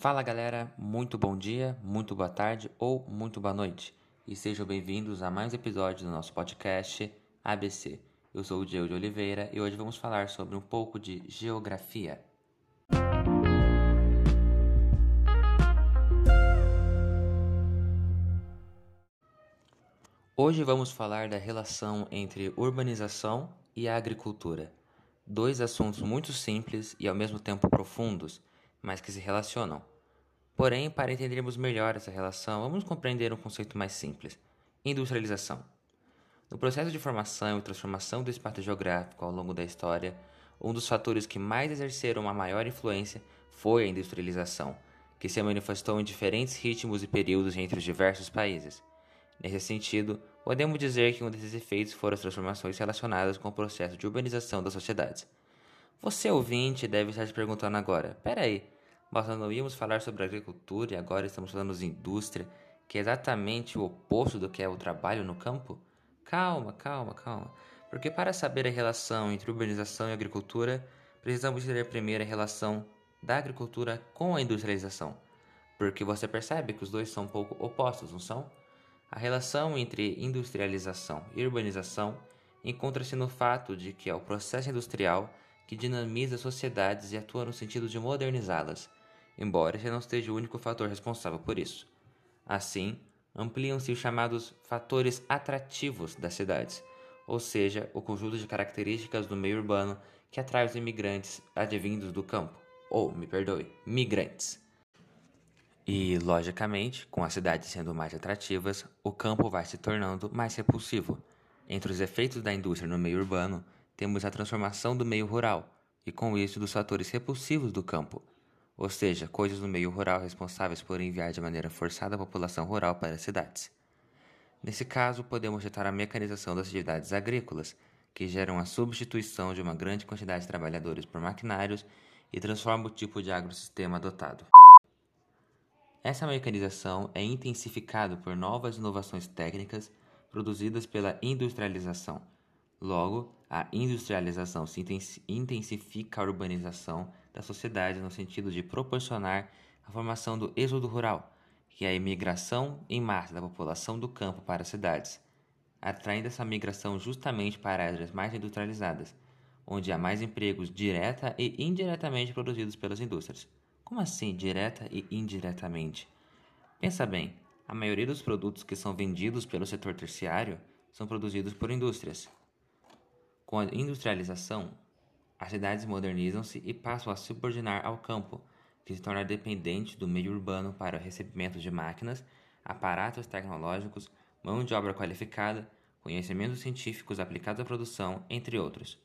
Fala galera, muito bom dia, muito boa tarde ou muito boa noite e sejam bem-vindos a mais um episódio do nosso podcast ABC. Eu sou o Diego de Oliveira e hoje vamos falar sobre um pouco de geografia. Hoje vamos falar da relação entre urbanização e agricultura. Dois assuntos muito simples e ao mesmo tempo profundos, mas que se relacionam. Porém, para entendermos melhor essa relação, vamos compreender um conceito mais simples: industrialização. No processo de formação e transformação do espaço geográfico ao longo da história, um dos fatores que mais exerceram uma maior influência foi a industrialização, que se manifestou em diferentes ritmos e períodos entre os diversos países. Nesse sentido, podemos dizer que um desses efeitos foram as transformações relacionadas com o processo de urbanização das sociedades. Você, ouvinte, deve estar se perguntando agora: peraí, nós não íamos falar sobre agricultura e agora estamos falando de indústria, que é exatamente o oposto do que é o trabalho no campo? Calma, calma, calma. Porque para saber a relação entre urbanização e agricultura, precisamos entender primeiro a relação da agricultura com a industrialização. Porque você percebe que os dois são um pouco opostos, não são? A relação entre industrialização e urbanização encontra-se no fato de que é o processo industrial que dinamiza sociedades e atua no sentido de modernizá-las, embora esse não seja o único fator responsável por isso. Assim, ampliam-se os chamados fatores atrativos das cidades, ou seja, o conjunto de características do meio urbano que atrai os imigrantes advindos do campo, ou, me perdoe, migrantes. E, logicamente, com as cidades sendo mais atrativas, o campo vai se tornando mais repulsivo. Entre os efeitos da indústria no meio urbano, temos a transformação do meio rural, e com isso dos fatores repulsivos do campo, ou seja, coisas no meio rural responsáveis por enviar de maneira forçada a população rural para as cidades. Nesse caso, podemos citar a mecanização das atividades agrícolas, que geram a substituição de uma grande quantidade de trabalhadores por maquinários e transforma o tipo de agrossistema adotado. Essa mecanização é intensificada por novas inovações técnicas produzidas pela industrialização. Logo, a industrialização se intensifica a urbanização da sociedade no sentido de proporcionar a formação do êxodo rural, que é a imigração em massa da população do campo para as cidades, atraindo essa migração justamente para áreas mais industrializadas, onde há mais empregos direta e indiretamente produzidos pelas indústrias. Como assim, direta e indiretamente? Pensa bem, a maioria dos produtos que são vendidos pelo setor terciário são produzidos por indústrias. Com a industrialização, as cidades modernizam-se e passam a subordinar ao campo, que se torna dependente do meio urbano para o recebimento de máquinas, aparatos tecnológicos, mão de obra qualificada, conhecimentos científicos aplicados à produção, entre outros.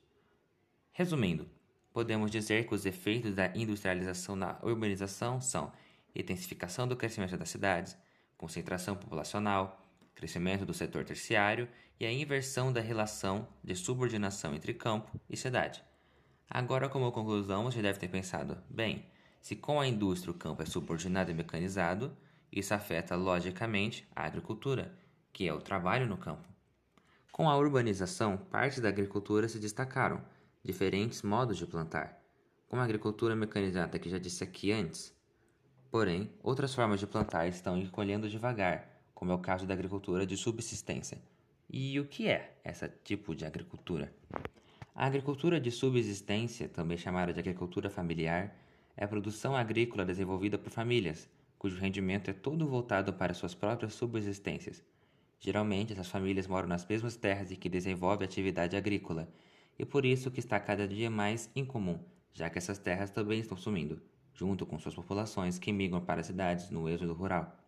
Resumindo, podemos dizer que os efeitos da industrialização na urbanização são intensificação do crescimento das cidades, concentração populacional, crescimento do setor terciário e a inversão da relação de subordinação entre campo e cidade. Agora, como conclusão, você deve ter pensado: bem, se com a indústria o campo é subordinado e mecanizado, isso afeta logicamente a agricultura, que é o trabalho no campo. Com a urbanização, partes da agricultura se destacaram diferentes modos de plantar, como a agricultura mecanizada que já disse aqui antes. Porém, outras formas de plantar estão encolhendo devagar, como é o caso da agricultura de subsistência. E o que é esse tipo de agricultura? A agricultura de subsistência, também chamada de agricultura familiar, é a produção agrícola desenvolvida por famílias, cujo rendimento é todo voltado para suas próprias subsistências. Geralmente, essas famílias moram nas mesmas terras em que desenvolve a atividade agrícola e por isso que está cada dia mais incomum, já que essas terras também estão sumindo, junto com suas populações que migram para as cidades no êxodo rural.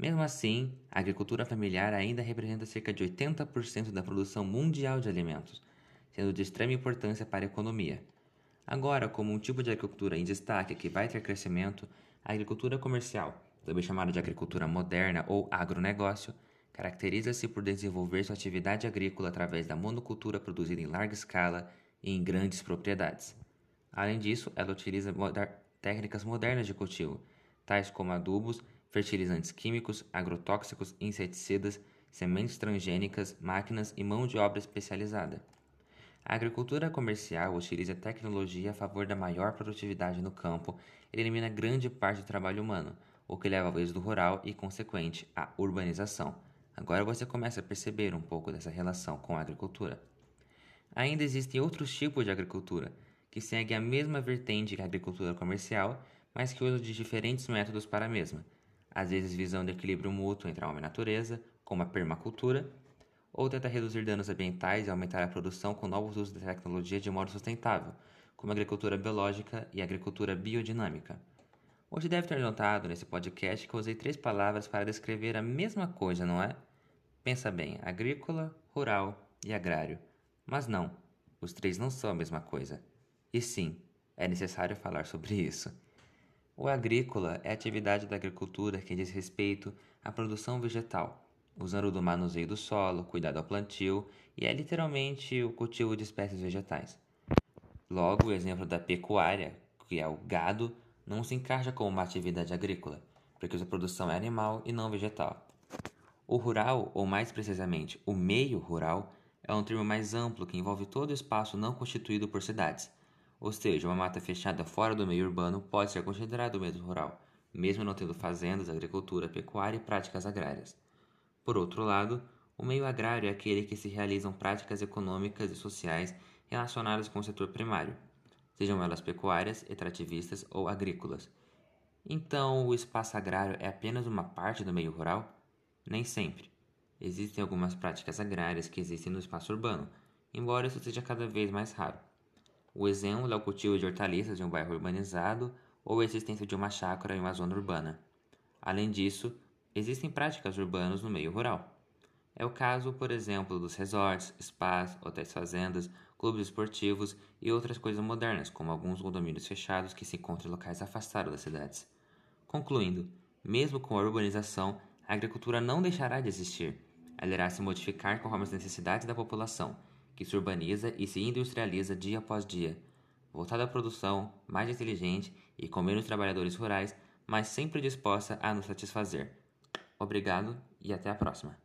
Mesmo assim, a agricultura familiar ainda representa cerca de 80% da produção mundial de alimentos, sendo de extrema importância para a economia. Agora, como um tipo de agricultura em destaque que vai ter crescimento, a agricultura comercial, também chamada de agricultura moderna ou agronegócio, Caracteriza-se por desenvolver sua atividade agrícola através da monocultura produzida em larga escala e em grandes propriedades. Além disso, ela utiliza moder técnicas modernas de cultivo, tais como adubos, fertilizantes químicos, agrotóxicos, inseticidas, sementes transgênicas, máquinas e mão de obra especializada. A agricultura comercial utiliza tecnologia a favor da maior produtividade no campo ele elimina grande parte do trabalho humano, o que leva ao êxodo rural e consequente à urbanização. Agora você começa a perceber um pouco dessa relação com a agricultura. Ainda existem outros tipos de agricultura, que seguem a mesma vertente que a agricultura comercial, mas que usam de diferentes métodos para a mesma, às vezes visando equilíbrio mútuo entre a homem e a natureza, como a permacultura, ou tenta reduzir danos ambientais e aumentar a produção com novos usos da tecnologia de modo sustentável, como a agricultura biológica e a agricultura biodinâmica. Você deve ter notado nesse podcast que eu usei três palavras para descrever a mesma coisa, não é? Pensa bem, agrícola, rural e agrário. Mas não, os três não são a mesma coisa. E sim, é necessário falar sobre isso. O agrícola é a atividade da agricultura que diz respeito à produção vegetal, usando do manuseio do solo, cuidado ao plantio e é literalmente o cultivo de espécies vegetais. Logo, o exemplo da pecuária, que é o gado, não se encaixa como uma atividade agrícola, porque sua produção é animal e não vegetal. O rural, ou mais precisamente, o meio rural, é um termo mais amplo que envolve todo o espaço não constituído por cidades, ou seja, uma mata fechada fora do meio urbano pode ser considerado meio rural, mesmo não tendo fazendas, agricultura, pecuária e práticas agrárias. Por outro lado, o meio agrário é aquele que se realizam práticas econômicas e sociais relacionadas com o setor primário, sejam elas pecuárias, extrativistas ou agrícolas. Então, o espaço agrário é apenas uma parte do meio rural? Nem sempre. Existem algumas práticas agrárias que existem no espaço urbano, embora isso seja cada vez mais raro. O exemplo é o cultivo de hortaliças em um bairro urbanizado ou a existência de uma chácara em uma zona urbana. Além disso, existem práticas urbanas no meio rural. É o caso, por exemplo, dos resorts, spas, hotéis fazendas, clubes esportivos e outras coisas modernas, como alguns condomínios fechados que se encontram em locais afastados das cidades. Concluindo, mesmo com a urbanização, a agricultura não deixará de existir ela irá se modificar conforme as necessidades da população, que se urbaniza e se industrializa dia após dia, voltada à produção, mais inteligente e com menos trabalhadores rurais, mas sempre disposta a nos satisfazer. Obrigado e até a próxima.